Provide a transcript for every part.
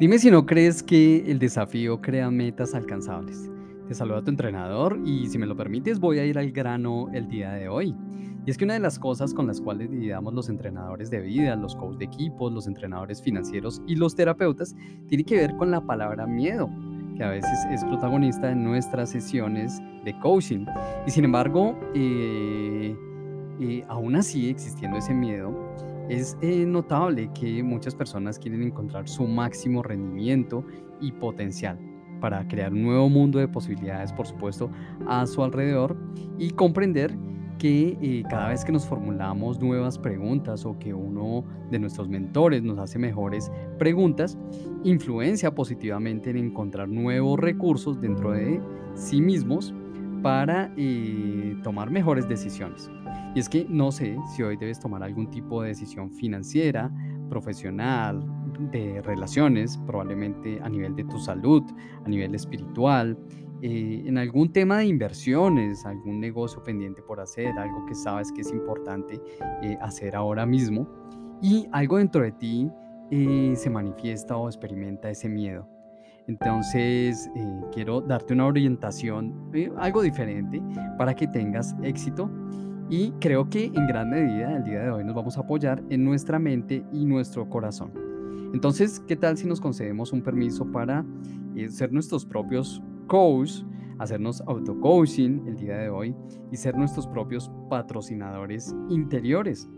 Dime si no crees que el desafío crea metas alcanzables. Te saluda tu entrenador y si me lo permites voy a ir al grano el día de hoy. Y es que una de las cosas con las cuales lidiamos los entrenadores de vida, los coaches de equipos, los entrenadores financieros y los terapeutas tiene que ver con la palabra miedo, que a veces es protagonista en nuestras sesiones de coaching. Y sin embargo, eh, eh, aún así existiendo ese miedo, es eh, notable que muchas personas quieren encontrar su máximo rendimiento y potencial para crear un nuevo mundo de posibilidades, por supuesto, a su alrededor y comprender que eh, cada vez que nos formulamos nuevas preguntas o que uno de nuestros mentores nos hace mejores preguntas, influencia positivamente en encontrar nuevos recursos dentro de sí mismos para eh, tomar mejores decisiones. Y es que no sé si hoy debes tomar algún tipo de decisión financiera, profesional, de relaciones, probablemente a nivel de tu salud, a nivel espiritual, eh, en algún tema de inversiones, algún negocio pendiente por hacer, algo que sabes que es importante eh, hacer ahora mismo y algo dentro de ti eh, se manifiesta o experimenta ese miedo. Entonces, quiero darte una orientación, algo diferente, para que tengas éxito y creo que en gran medida el día de hoy nos vamos a apoyar en nuestra mente y nuestro corazón. Entonces, ¿qué tal si nos concedemos un permiso para eh, ser nuestros propios coaches, hacernos auto-coaching el día de hoy y ser nuestros propios patrocinadores interiores?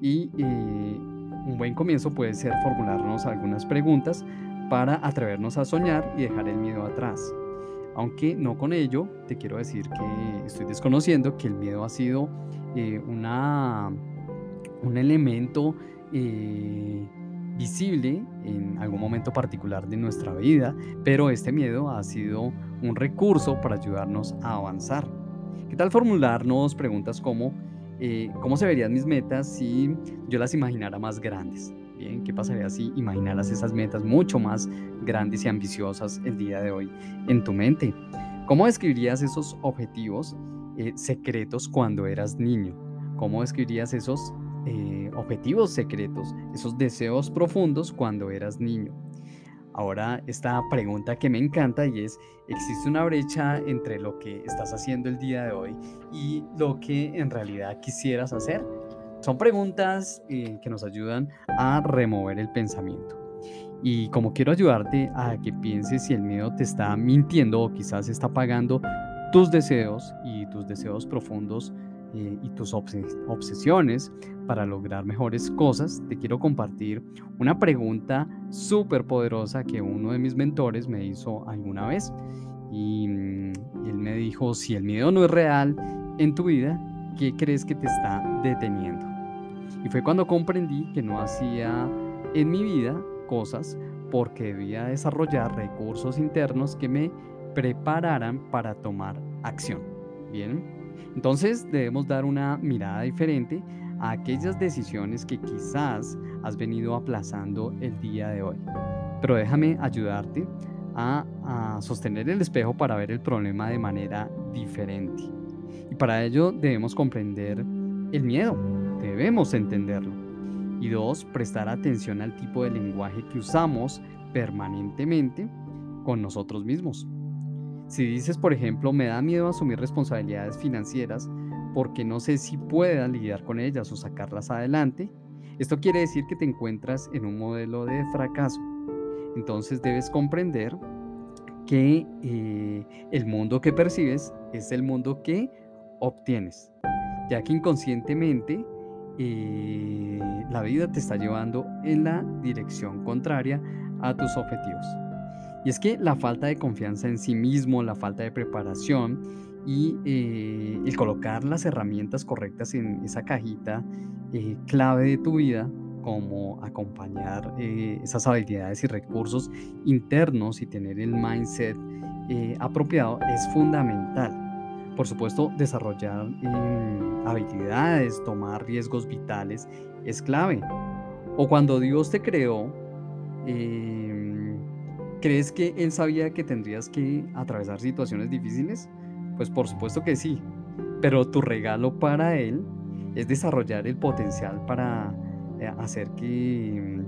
Y eh, un buen comienzo puede ser formularnos algunas preguntas para atrevernos a soñar y dejar el miedo atrás. Aunque no con ello, te quiero decir que estoy desconociendo que el miedo ha sido eh, una, un elemento eh, visible en algún momento particular de nuestra vida, pero este miedo ha sido un recurso para ayudarnos a avanzar. ¿Qué tal formularnos preguntas como eh, cómo se verían mis metas si yo las imaginara más grandes? Bien, ¿qué pasaría si imaginaras esas metas mucho más grandes y ambiciosas el día de hoy en tu mente? ¿Cómo describirías esos objetivos eh, secretos cuando eras niño? ¿Cómo describirías esos eh, objetivos secretos, esos deseos profundos cuando eras niño? Ahora, esta pregunta que me encanta y es, ¿existe una brecha entre lo que estás haciendo el día de hoy y lo que en realidad quisieras hacer? Son preguntas eh, que nos ayudan a remover el pensamiento. Y como quiero ayudarte a que pienses si el miedo te está mintiendo o quizás está pagando tus deseos y tus deseos profundos eh, y tus obsesiones para lograr mejores cosas, te quiero compartir una pregunta súper poderosa que uno de mis mentores me hizo alguna vez. Y, mm, y él me dijo, si el miedo no es real en tu vida, ¿qué crees que te está deteniendo? Y fue cuando comprendí que no hacía en mi vida cosas porque debía desarrollar recursos internos que me prepararan para tomar acción. Bien, entonces debemos dar una mirada diferente a aquellas decisiones que quizás has venido aplazando el día de hoy. Pero déjame ayudarte a, a sostener el espejo para ver el problema de manera diferente. Y para ello debemos comprender el miedo, debemos entenderlo. Y dos, prestar atención al tipo de lenguaje que usamos permanentemente con nosotros mismos. Si dices, por ejemplo, me da miedo asumir responsabilidades financieras porque no sé si pueda lidiar con ellas o sacarlas adelante, esto quiere decir que te encuentras en un modelo de fracaso. Entonces debes comprender que eh, el mundo que percibes es el mundo que obtienes, ya que inconscientemente eh, la vida te está llevando en la dirección contraria a tus objetivos. Y es que la falta de confianza en sí mismo, la falta de preparación y eh, el colocar las herramientas correctas en esa cajita eh, clave de tu vida, como acompañar esas habilidades y recursos internos y tener el mindset apropiado, es fundamental. Por supuesto, desarrollar em, habilidades, tomar riesgos vitales es clave. O cuando Dios te creó, em, ¿crees que Él sabía que tendrías que atravesar situaciones difíciles? Pues por supuesto que sí. Pero tu regalo para Él es desarrollar el potencial para eh, hacer que,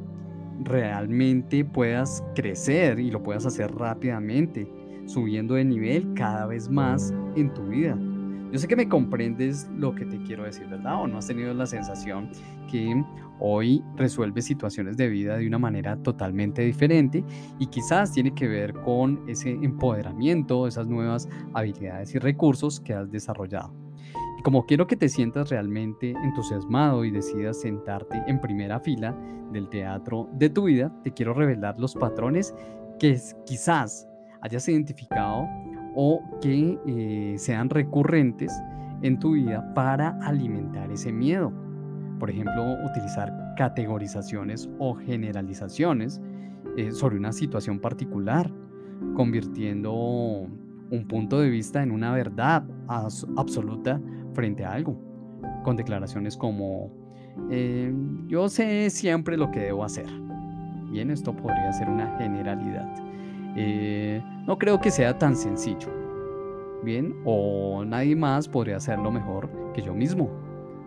realmente puedas crecer y lo puedas hacer rápidamente, subiendo de nivel cada vez más en tu vida. Yo sé que me comprendes lo que te quiero decir, ¿verdad? O no has tenido la sensación que hoy resuelves situaciones de vida de una manera totalmente diferente y quizás tiene que ver con ese empoderamiento, esas nuevas habilidades y recursos que has desarrollado. Y como quiero que te sientas realmente entusiasmado y decidas sentarte en primera fila del teatro de tu vida, te quiero revelar los patrones que quizás hayas identificado o que eh, sean recurrentes en tu vida para alimentar ese miedo. Por ejemplo, utilizar categorizaciones o generalizaciones eh, sobre una situación particular, convirtiendo un punto de vista en una verdad absoluta frente a algo, con declaraciones como eh, yo sé siempre lo que debo hacer. Bien, esto podría ser una generalidad. Eh, no creo que sea tan sencillo. Bien, o nadie más podría hacerlo mejor que yo mismo.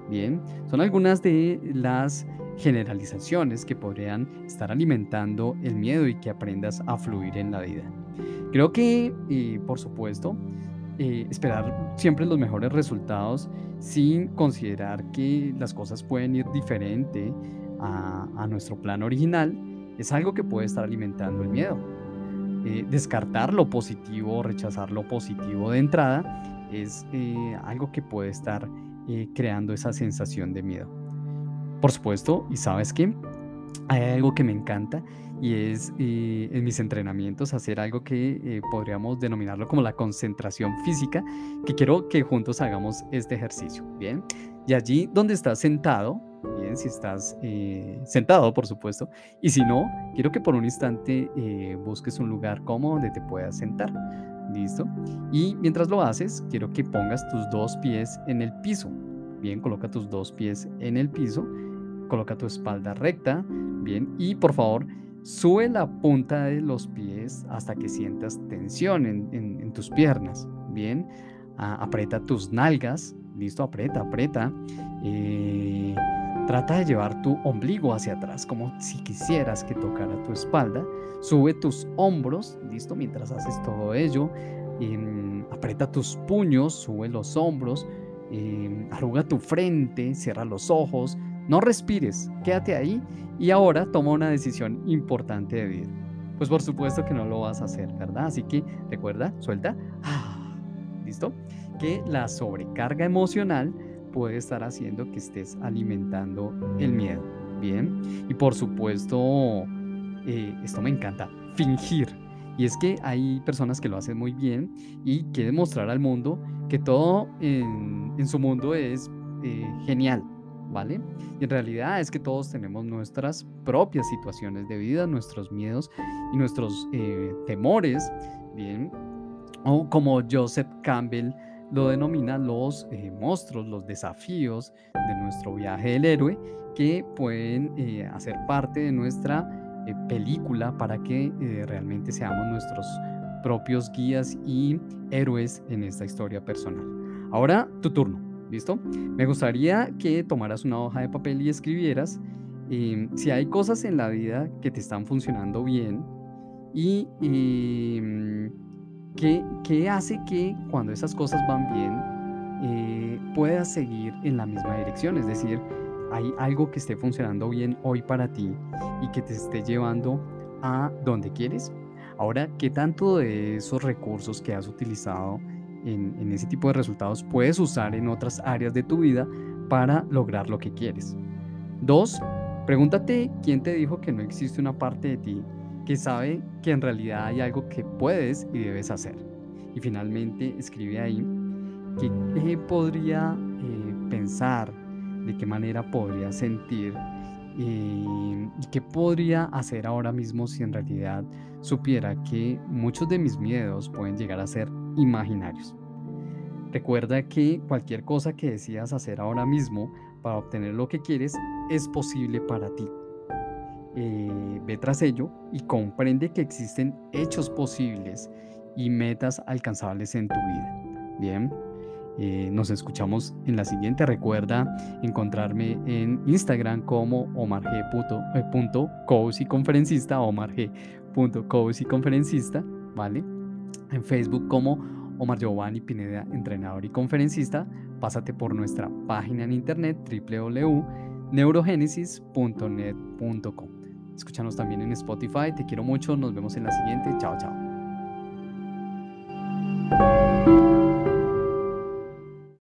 Bien, son algunas de las generalizaciones que podrían estar alimentando el miedo y que aprendas a fluir en la vida. Creo que, eh, por supuesto, eh, esperar siempre los mejores resultados sin considerar que las cosas pueden ir diferente a, a nuestro plan original es algo que puede estar alimentando el miedo. Eh, descartar lo positivo rechazar lo positivo de entrada es eh, algo que puede estar eh, creando esa sensación de miedo. Por supuesto, y sabes que hay algo que me encanta y es en mis entrenamientos hacer algo que podríamos denominarlo como la concentración física, que quiero que juntos hagamos este ejercicio, ¿bien? Y allí donde estás sentado, bien, si estás eh, sentado, por supuesto, y si no, quiero que por un instante eh, busques un lugar cómodo donde te puedas sentar. ¿Listo? Y mientras lo haces, quiero que pongas tus dos pies en el piso. Bien, coloca tus dos pies en el piso, coloca tu espalda recta, bien, y por favor, sube la punta de los pies hasta que sientas tensión en, tus piernas, bien, aprieta tus nalgas, listo, aprieta, aprieta. Eh, Trata de llevar tu ombligo hacia atrás, como si quisieras que tocara tu espalda. Sube tus hombros, listo, mientras haces todo ello. Em, aprieta tus puños, sube los hombros, em, arruga tu frente, cierra los ojos. No respires, quédate ahí y ahora toma una decisión importante de vida. Pues por supuesto que no lo vas a hacer, ¿verdad? Así que recuerda, suelta. ¿Listo? Que la sobrecarga emocional puede estar haciendo que estés alimentando el miedo. Bien, y por supuesto, eh, esto me encanta, fingir. Y es que hay personas que lo hacen muy bien y quieren mostrar al mundo que todo en, su mundo es eh, genial, ¿vale? Y en realidad es que todos tenemos nuestras propias situaciones de vida, nuestros miedos y nuestros eh, temores, ¿bien? O como Joseph Campbell lo denomina los eh, monstruos, los desafíos de nuestro viaje del héroe que pueden eh, hacer parte de nuestra eh, película para que realmente seamos nuestros propios guías y héroes en esta historia personal. Ahora tu turno, ¿listo? Me gustaría que tomaras una hoja de papel y escribieras si hay cosas en la vida que te están funcionando bien y ¿Qué, hace que cuando esas cosas van bien eh, puedas seguir en la misma dirección? Es decir, hay algo que esté funcionando bien hoy para ti y que te esté llevando a donde quieres. Ahora, ¿qué tanto de esos recursos que has utilizado en ese tipo de resultados puedes usar en otras áreas de tu vida para lograr lo que quieres? Dos, pregúntate quién te dijo que no existe una parte de ti que sabe que en realidad hay algo que puedes y debes hacer. Y finalmente escribe ahí que, qué podría eh, pensar, de qué manera podría sentir eh, y qué podría hacer ahora mismo si en realidad supiera que muchos de mis miedos pueden llegar a ser imaginarios. Recuerda que cualquier cosa que decidas hacer ahora mismo para obtener lo que quieres es posible para ti. Eh, ve tras ello y comprende que existen hechos posibles y metas alcanzables en tu vida. Bien, Eh, nos escuchamos en la siguiente. Recuerda encontrarme en Instagram como omarg.coach y conferencista, omarg.coach y conferencista, ¿vale? En Facebook como Omar Giovanni Pineda, entrenador y conferencista. Pásate por nuestra página en internet www.neurogenesis.net.com. Escúchanos también en Spotify. Te quiero mucho. Nos vemos en la siguiente. Chao, chao.